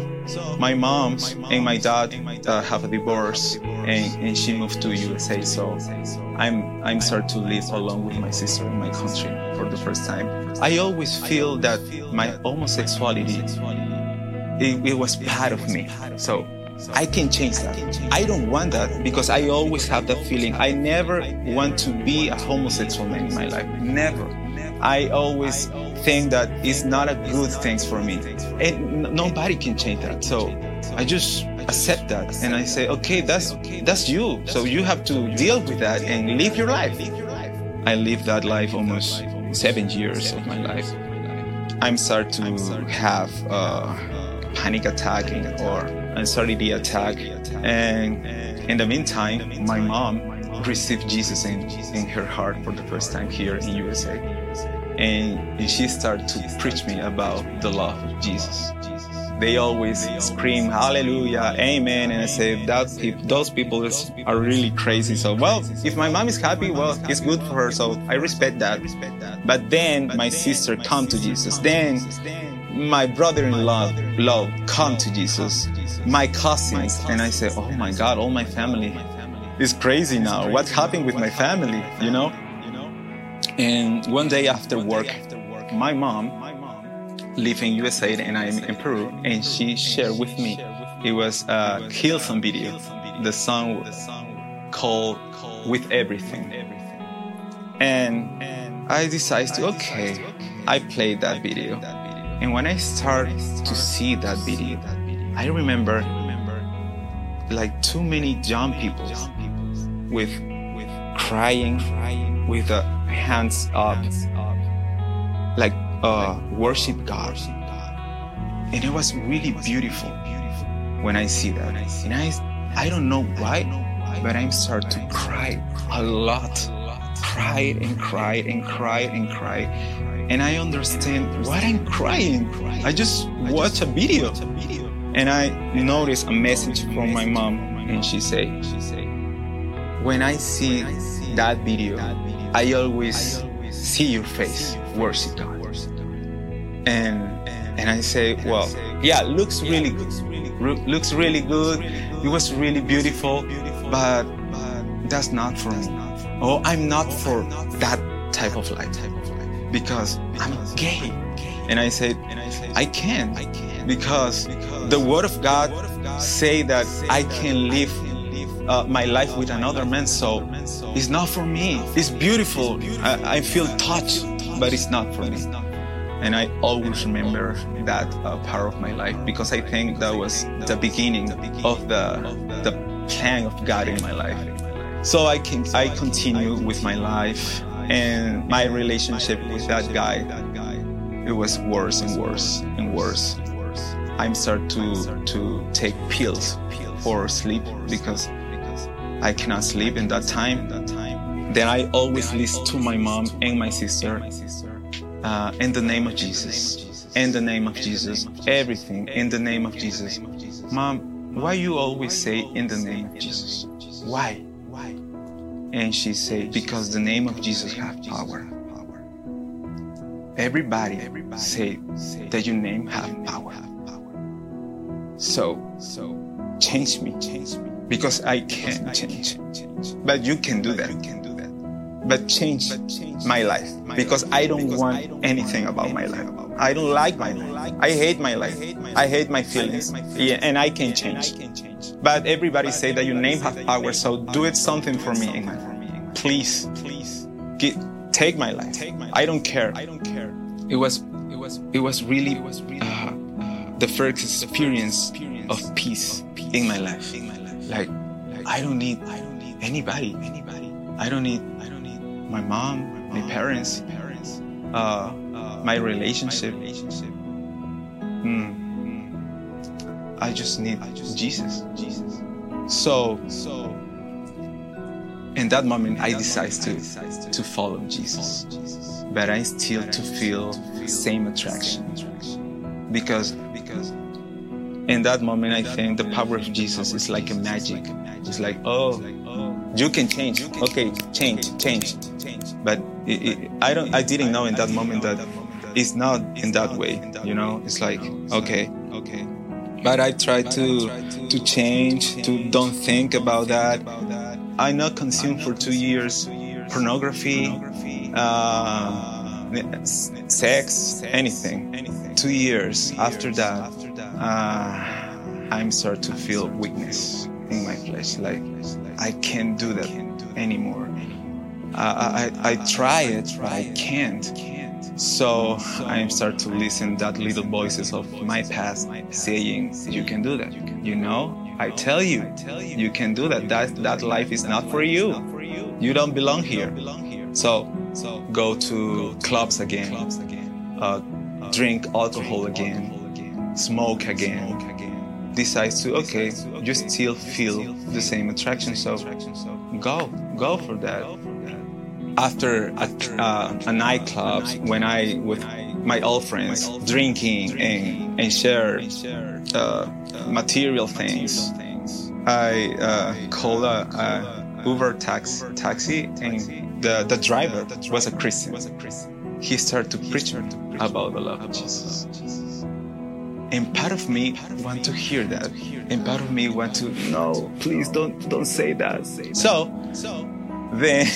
my mom and my dad uh, have a divorce and, and she moved to USA. So I'm I'm start to live alone with my sister in my country for the first time. I always feel that my homosexuality it, it was part of me. So I can change that. I don't want that because I always have that feeling. I never want to be a homosexual man in my life. Never. I always think that it's not a good thing for me. And nobody can change that. So I just accept that and I say, okay, that's that's you. So you have to deal with that and live your life. I lived that life almost seven years of my life. I'm start to have a panic attack or anxiety attack. And in the meantime, my mom received Jesus in, in her heart for the first time here in USA. And she started to preach me about the love of Jesus. They always scream hallelujah, amen, and I say that those people are really crazy. So well, if my mom is happy, well, it's good for her. So I respect that. But then my sister come to Jesus. Then my brother-in-law love come to Jesus. My cousins, and I say, oh my God, all my family is crazy now. What happened with my family? You know. And one day after work, my mom live in USA and I'm in Peru, and she shared with me. It was a Hillsong video. The song called "With Everything," and I decided to okay. I played that video, and when I start to see that video, I remember like too many young people with with crying, with the hands up, like uh, worship God. And it was really beautiful when I see that. And I, I don't know why, but I'm start to cry a lot. Cried and cried and cried and cried. And I understand what I'm crying. I just watch a video. And I noticed a message from my mom, and she said, When I see that video, I always see your face, worship God. And And I say, well, yeah, looks really good. Looks really good. It was really beautiful, but that's not for me. Oh, I'm not for that type of life because I'm gay. And I said, I can't because the word of God say that I can live uh, my life with another man. So it's not for me. It's beautiful. I, I feel touched, but it's not for me. And I always remember that uh, part of my life because I think that was the beginning of the the plan of God in my life. So I can I continue with my life and my relationship with that guy. It was worse and worse and worse. I started to to take pills for sleep because I cannot sleep in that time. Then I always listen to my mom and my sister. Uh, in the name of Jesus. In the name of Jesus. Everything in the name of Jesus. Mom, why you always say in the name of Jesus? Why? Why? And she said, because the name of Jesus have power. Everybody Everybody say that your name have power. So, so change me, change me because I can't change. But you can do that. But change my life because I don't want anything about my life. I don't like my life. I hate my life. I hate my feelings. Yeah, and I can change. But everybody say that your name have power, so do it something for me. Please, please, take my life. I don't care. I don't care. It was, it was, it was really uh, the first experience of peace in my life. Like, I don't need anybody. Anybody. I don't need. I don't need my mom, my parents, uh, my relationship. Mm. I just need Jesus. Jesus. So, so in that moment, I decided to to follow Jesus, but I still to feel the same attraction because because in that moment I think the power of Jesus is like a magic. It's like oh, you can change. Okay, change, change. change But it, it, I don't. I didn't know in that moment that it's not in that way. You know, it's like okay, okay. But I try to to change, to don't think about that. I not consumed for two years pornography, uh, sex, anything. Two years after that, uh, I'm start to feel weakness in my flesh. Like I can't do that anymore. I, I, I try it, but I can't. So I start to listen that little voices of my past saying, "You can do that." You know, I tell you, you can do that. That that life is not for you. You don't belong here. So go to clubs again, uh, drink alcohol again, smoke again. Decides to okay, you still feel the same attraction, so go, go for that. after a, uh, a nightclub when I with my old friends drinking and and share uh, material things. I uh, called a, a Uber tax, taxi and the, the driver was a Christian. He started to preach about the love of Jesus. And part of me want to hear that. And part of me want to no, please don't don't say that. So then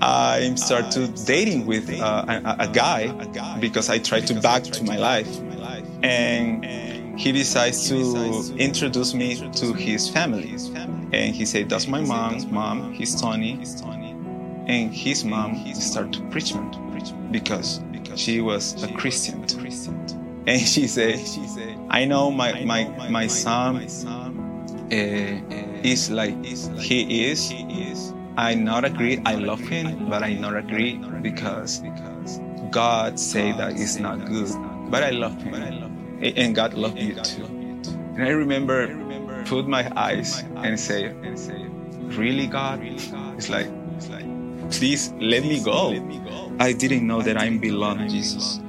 I start to dating with uh, a, a, guy because I try to back to my life, and he decides to introduce me to his family. And he said, "That's my mom's mom. He's Tony." And his mom started to preach me because she was a Christian. And she said, "I know my my my son uh, is like he is." I not agree. I love him, but I not agree because God say that it's not good. But I love him, and God love you too. And I remember, put my eyes and say, "Really, God?" It's like, please let me go. I didn't know that I belong to Jesus.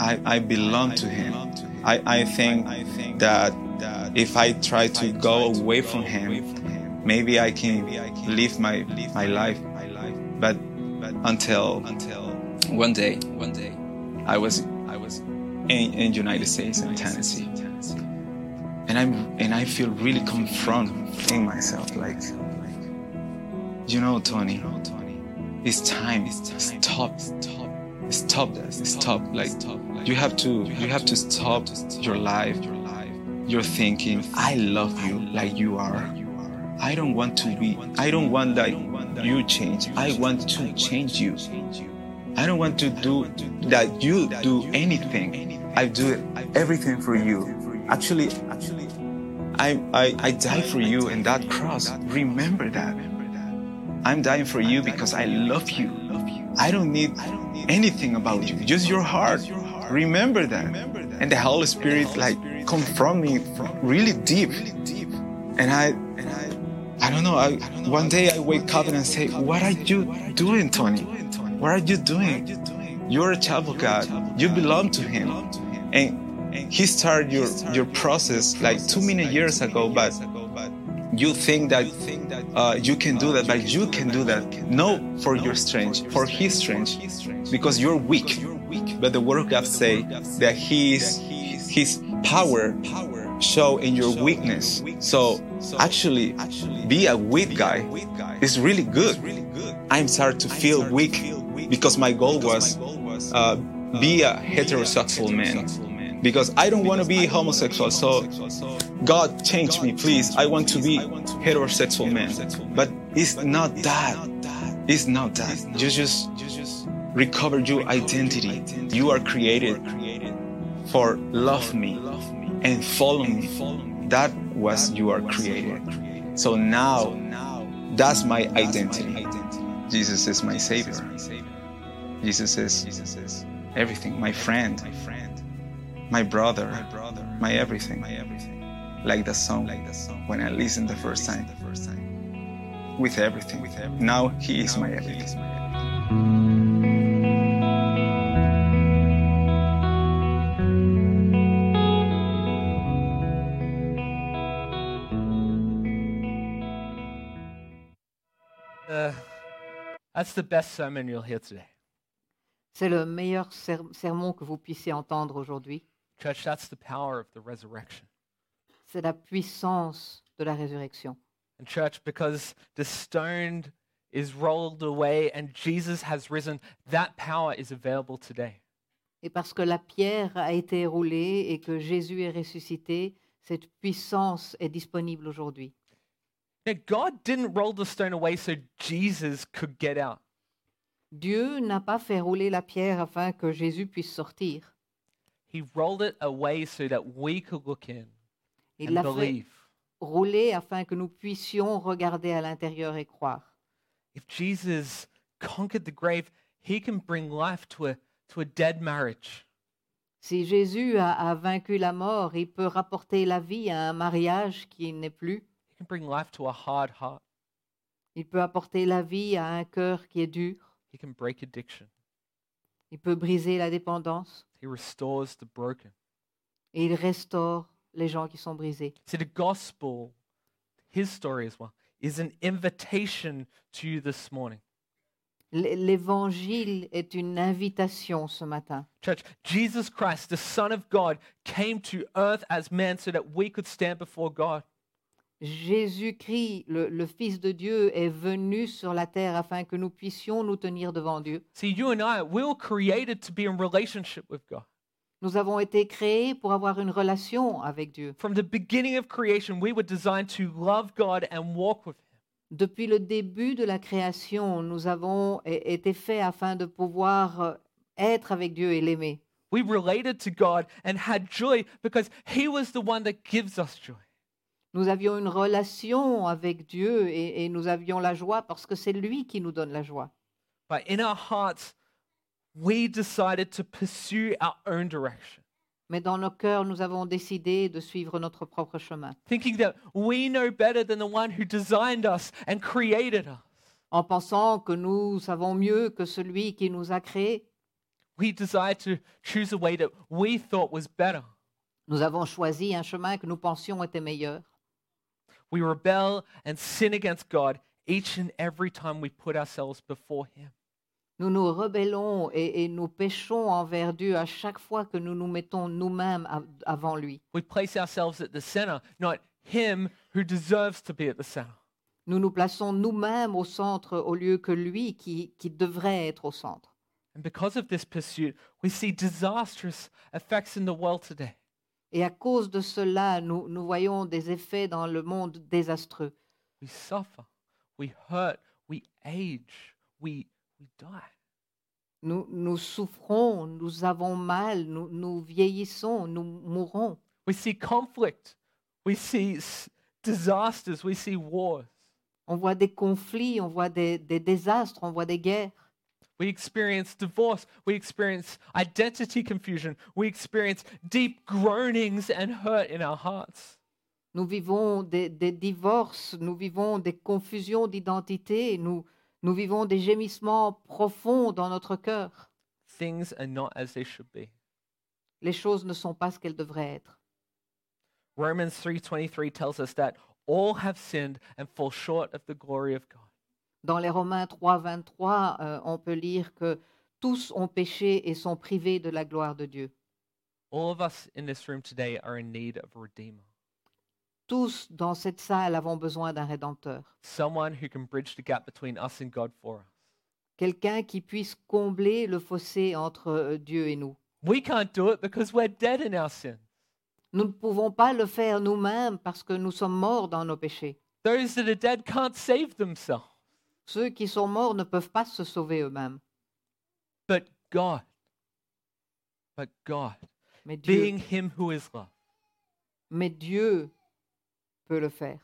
I, I belong to Him. I, I think that if I try to go away from Him, maybe I can live my my life. But until one day, one day, I was I was in, in United States in Tennessee. And I'm and I feel really confronting myself like you know Tony it's time stop stop that stop like you have to you have to stop your life your thinking I love you like you are I don't want to be I don't want that you change I want to change you I don't want to do that you do anything. I do everything for you. Actually, I, I, I die for you in that cross. Remember that. I'm dying for you because I love you. I don't need anything about you, just your heart. Remember that. And the Holy Spirit like confront me really deep. And I I don't know, I one day I wake up and I say, What are you doing, Tony? What are you doing? You're a child of God. You belong to Him. And He started your, your process like too many years ago, but you think that uh, you can do that, but you can do that. No, for your strength, for His strength, because you're weak. But the Word of God say that His His power show in your weakness. So actually, be a weak guy is really good. I'm starting to feel weak because my goal was uh, be a heterosexual man because I don't want to be homosexual. So God change me, please. I want to be heterosexual man. But it's not that. It's not that. You just recover your identity. You are created for love me and follow me. That was you are created. So now that's my identity. Jesus is my savior. Jesus is everything, my friend, my brother, my brother, my everything. my everything. Like the song, like the song. when I listened the first time, the first time. with everything. With everything. Now he is my everything. Uh, that's the best sermon you'll hear today. C'est le meilleur ser- sermon que vous puissiez entendre aujourd'hui. Church, that's the power of the resurrection. C'est la puissance de la résurrection. And, church, because the stone is rolled away and Jesus has risen, that power is available today. Et parce que la pierre a été roulée et que Jésus est ressuscité, cette puissance est disponible aujourd'hui. Now, God didn't roll the stone away so Jesus could get out. Dieu n'a pas fait rouler la pierre afin que Jésus puisse sortir. He rolled it away so that we could look in Il and l'a fait believe. rouler afin que nous puissions regarder à l'intérieur et croire. If Jesus conquered the grave, he can bring life to a, to a dead marriage. Si Jésus a, a vaincu la mort, il peut rapporter la vie à un mariage qui n'est plus. He can bring life to a hard heart. Il peut apporter la vie à un cœur qui est dur. He can break addiction. Il peut briser la dépendance. He restores the broken. Et il restaure les gens qui sont brisés. See, the gospel, his story as well, is an invitation to you this morning. L'évangile est une invitation ce matin. Church, Jesus Christ, the Son of God, came to earth as man so that we could stand before God. Jésus-Christ, le, le Fils de Dieu, est venu sur la terre afin que nous puissions nous tenir devant Dieu. See, you and I, we were created to be in relationship with God. Nous avons été créés pour avoir une relation avec Dieu. From the beginning of creation, we were designed to love God and walk with Him. Depuis le début de la création, nous avons été faits afin de pouvoir euh, être avec Dieu et l'aimer. We related to God and had joy because He was the one that gives us joy. Nous avions une relation avec Dieu et, et nous avions la joie parce que c'est lui qui nous donne la joie. But in our hearts, we decided to pursue our own direction, Mais dans nos cœurs, nous avons décidé de suivre notre propre chemin, thinking that we know better than the one who designed us and created us. en pensant que nous savons mieux que celui qui nous a créés. We decided to choose a way that we thought was better. Nous avons choisi un chemin que nous pensions était meilleur. We rebel and sin against God each and every time we put ourselves before Him. Nous nous rebellons et, et nous péchons envers Dieu à chaque fois que nous nous mettons nous-mêmes av- avant lui. We place ourselves at the center, not Him who deserves to be at the center. Nous nous plaçons nous-mêmes au centre au lieu que lui qui, qui devrait être au centre. And because of this pursuit, we see disastrous effects in the world today. Et à cause de cela, nous, nous voyons des effets dans le monde désastreux. We suffer, we hurt, we age, we, we die. Nous, nous souffrons, nous avons mal, nous, nous vieillissons, nous mourrons. We see conflict, we see s- disasters, we see wars. On voit des conflits, on voit des, des désastres, on voit des guerres. We experience divorce. We experience identity confusion. We experience deep groanings and hurt in our hearts. Nous vivons des, des divorces, nous vivons des confusions d'identité, nous, nous vivons des gémissements profonds dans notre cœur. Things are not as they should be. Les choses ne sont pas ce qu'elles devraient être. Romans 3:23 tells us that all have sinned and fall short of the glory of God. Dans les Romains 3, 23, euh, on peut lire que tous ont péché et sont privés de la gloire de Dieu. All of us in this room today are in need of a redeemer. Tous dans cette salle avons besoin d'un rédempteur. Someone who can bridge the gap between us and God for us. Quelqu'un qui puisse combler le fossé entre euh, Dieu et nous. We can't do it because we're dead in our sin. Nous ne pouvons pas le faire nous-mêmes parce que nous sommes morts dans nos péchés. Those that are dead can't save themselves. Ceux qui sont morts ne peuvent pas se sauver eux-mêmes. But God, but God, Mais Dieu, being Him who is love, mais Dieu peut le faire.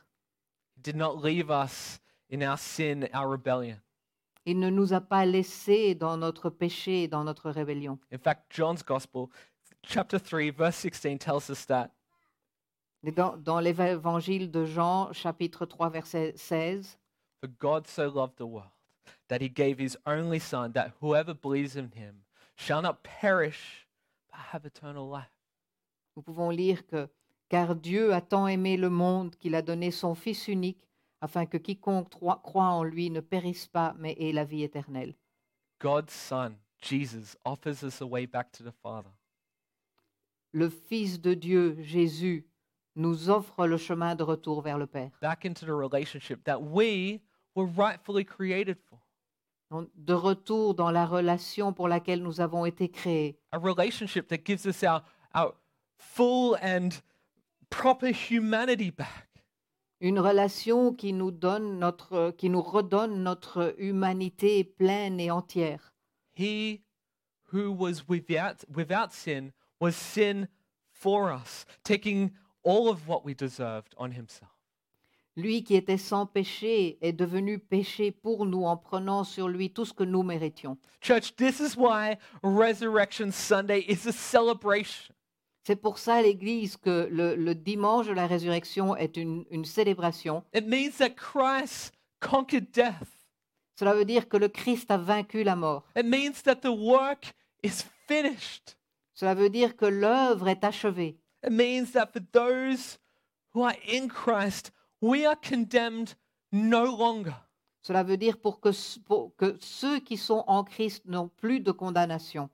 did not leave us in our sin, our rebellion. Il ne nous a pas laissés dans notre péché dans notre rébellion. In fact, John's Gospel, chapter 3, verse 16, tells us that Dans, dans l'évangile de Jean, chapitre 3, verset 16, For God so loved the world that he gave his only Son, that whoever believes in him shall not perish, but have eternal life. nous pouvons lire que Car Dieu a tant aimé le monde qu'il a donné son Fils unique, afin que quiconque troi- croit en lui ne périsse pas, mais ait la vie éternelle. God's Son, Jesus, offers us a way back to the Father. Le Fils de Dieu, Jésus, nous offre le chemin de retour vers le Père, back into the relationship that we were rightfully created for. De retour dans la relation pour laquelle nous avons été créés, A relationship that gives us our, our full and proper humanity back. une relation qui nous donne notre, qui nous redonne notre humanité pleine et entière. He who was without, without sin was sin for us, taking all of what we deserved on himself. Lui qui était sans péché est devenu péché pour nous en prenant sur lui tout ce que nous méritions. Church, this is why Resurrection Sunday is a celebration. C'est pour ça, l'Église, que le, le dimanche de la résurrection est une, une célébration. It means that Christ conquered death. Cela veut dire que le Christ a vaincu la mort. It means that the work is finished. Cela veut dire que l'œuvre est achevée. It means that for those who are in Christ, we are condemned no longer. Cela veut dire pour que, pour que ceux qui sont en Christ n'ont plus de condamnation.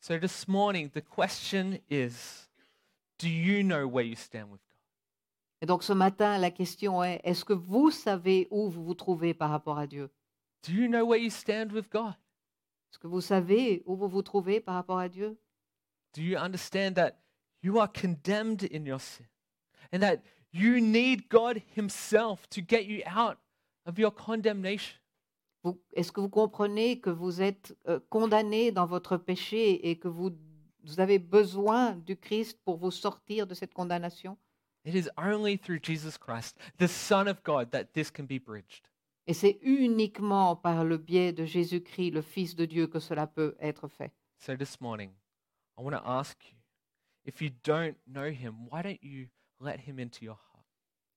So this morning, the question is do you know where you stand with God? Et donc ce matin, la question est, est-ce que vous savez où vous vous trouvez par rapport à Dieu Do you know where you stand with God? Est-ce que vous savez où vous vous trouvez par rapport à Dieu Do you understand that you are condemned in your sin and that you need God Himself to get you out of your condemnation? Est-ce que vous comprenez que vous êtes euh, condamné dans votre péché et que vous, vous avez besoin du Christ pour vous sortir de cette condamnation? It is only through Jesus Christ, the Son of God, that this can be bridged. Et c'est uniquement par le biais de Jésus-Christ, le Fils de Dieu, que cela peut être fait. So this morning, I want to ask you if you don't know Him, why don't you let Him into your heart?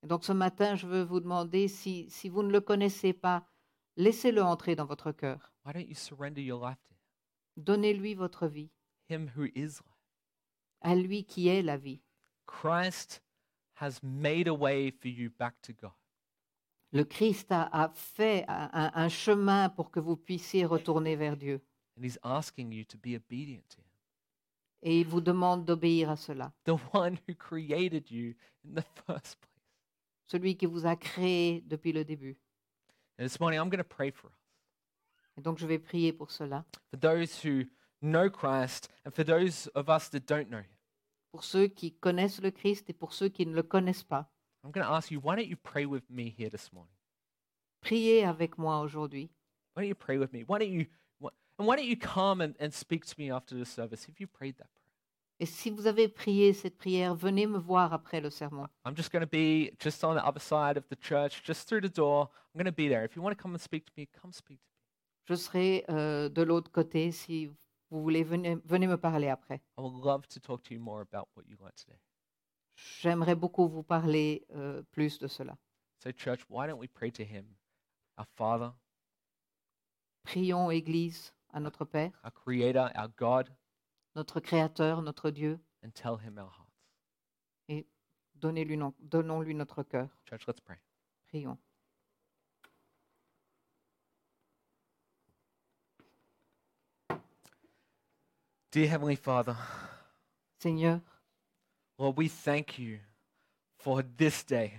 Et donc ce matin, je veux vous demander, si, si vous ne le connaissez pas, laissez-le entrer dans votre cœur. Why don't you surrender your life to Him? Donnez-lui votre vie, Him who is life. à lui qui est la vie. Christ has made a way for you back to God. Le Christ a, a fait un, un- un chemin pour que vous puissiez retourner vers Dieu. And he's asking you to be obedient to him. Et il vous demande d'obéir à cela. The one who created you in the first place. Celui qui vous a créé depuis le début. And this morning, I'm going to pray for us. Et donc je vais prier pour cela. For those who know Christ and for those of us that don't know him. Pour ceux qui connaissent le Christ et pour ceux qui ne le connaissent pas. I'm going to ask you, why don't you pray with me here this morning? Priez avec moi aujourd'hui. Why don't you pray with me? Why don't you, wh- and why don't you come and, and speak to me after the service if you prayed that prayer? Et si vous avez prié cette prière, venez me voir après le sermon. I'm just going to be just on the other side of the church, just through the door. I'm going to be there. If you want to come and speak to me, come speak to me. Je serai euh, de l'autre côté. Si vous voulez, venez, venez me parler après. I would love to talk to you more about what you learned today. J'aimerais beaucoup vous parler euh, plus de cela. So, church, why don't we pray to Him, our Father, Prions, Église, à notre Père, our Creator, our God, notre Créateur, notre Dieu. and tell Him our hearts. Donnez-lui non- Donnons-lui notre cœur. Church, let's pray. Prions. Dear Heavenly Father, Seigneur, Lord, we thank you for this day,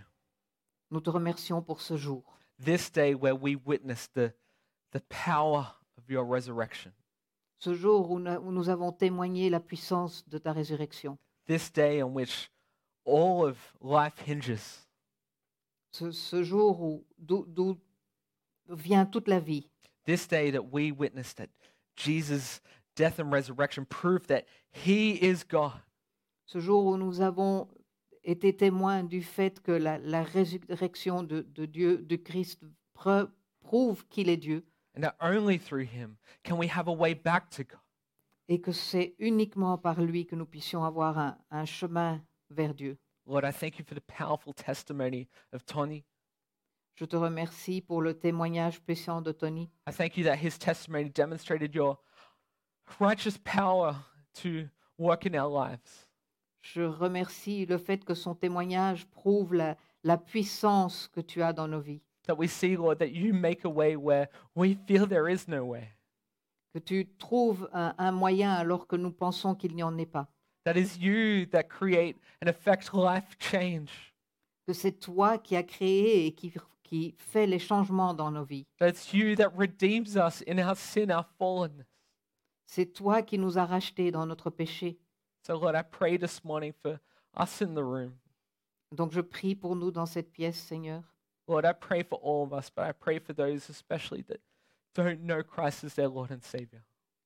nous te remercions pour ce jour. this day where we witness the, the power your resurrection, Ce jour où, nous avons témoigné la puissance de ta résurrection. this day on which all of life hinges. Ce, ce jour où d'où vient toute la vie. This day that we witness that Jesus' death and resurrection prove that he is God. Ce jour où nous avons été témoins du fait que la, la résurrection de, de Dieu, de Christ, prouve qu'il est Dieu And that only through him can we have a way back to God. et que c'est uniquement par lui que nous puissions avoir un, un chemin vers Dieu. Lord, I thank you for the powerful testimony of Tony. Je te remercie pour le témoignage puissant de Tony. I thank you that his testimony demonstrated your righteous power to work in our lives. Je remercie le fait que son témoignage prouve la, la puissance que tu as dans nos vies. That we see, Lord, that you make a way where we feel there is no way. Que tu trouves un, un moyen alors que nous pensons qu'il n'y en ait pas. That is you that create and affect life change. Que c'est toi qui as créé et qui, qui fait les changements dans nos vies. That it's you that redeems us in our sin, our fallenness. C'est toi qui nous as rachetés dans notre péché. So, Lord, I pray this morning for us in the room. Donc je prie pour nous dans cette pièce, Seigneur. Lord, I pray for all of us, but I pray for those especially that don't know Christ as their Lord and Savior.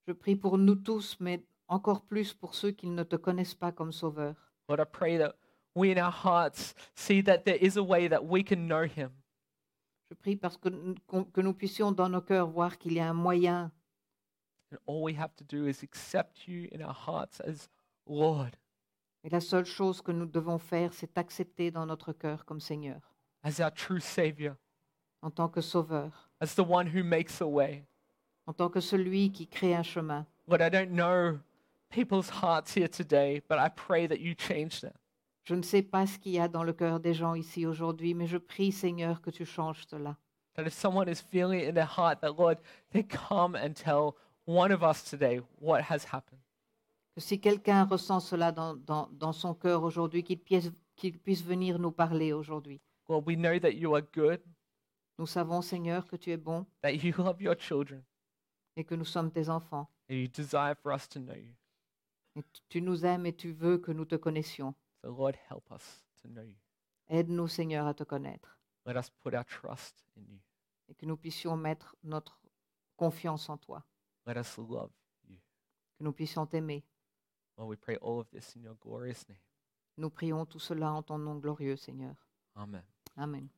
Je prie pour nous tous, mais encore plus pour ceux qui ne te connaissent pas comme Sauveur. Lord, I pray that we in our hearts see that there is a way that we can know Him. Je prie parce que, que nous puissions dans nos cœurs voir qu'il y a un moyen And all we have to do is accept you in our hearts as Lord, Et la seule chose que nous devons faire, c'est accepter dans notre cœur comme Seigneur, as our true Savior, en tant que Sauveur, as the one who makes a way. en tant que celui qui crée un chemin. Lord, I don't know people's hearts here today, but I pray that you change them. Je ne sais pas ce qu'il y a dans le cœur des gens ici aujourd'hui, mais je prie, Seigneur, que tu changes cela. That if someone is feeling it in their heart, that Lord, they come and tell one of us today what has happened. Que si quelqu'un ressent cela dans, dans- dans son cœur aujourd'hui, qu'il puisse, qu'il puisse venir nous parler aujourd'hui. Lord, we know that you are good, Nous savons, Seigneur, que tu es bon that you love your children, et que nous sommes tes enfants. and you desire for us to know you. Et tu- tu nous aimes et tu veux que nous te connaissions. So, Lord, help us to know you. Aide-nous, Seigneur, à te connaître Let us put our trust in you. et que nous puissions mettre notre confiance en toi, Let us love you. que nous puissions t'aimer. Lord, we pray all of this in your glorious name. Nous prions tout cela en ton nom glorieux, Seigneur. Amen. Amen.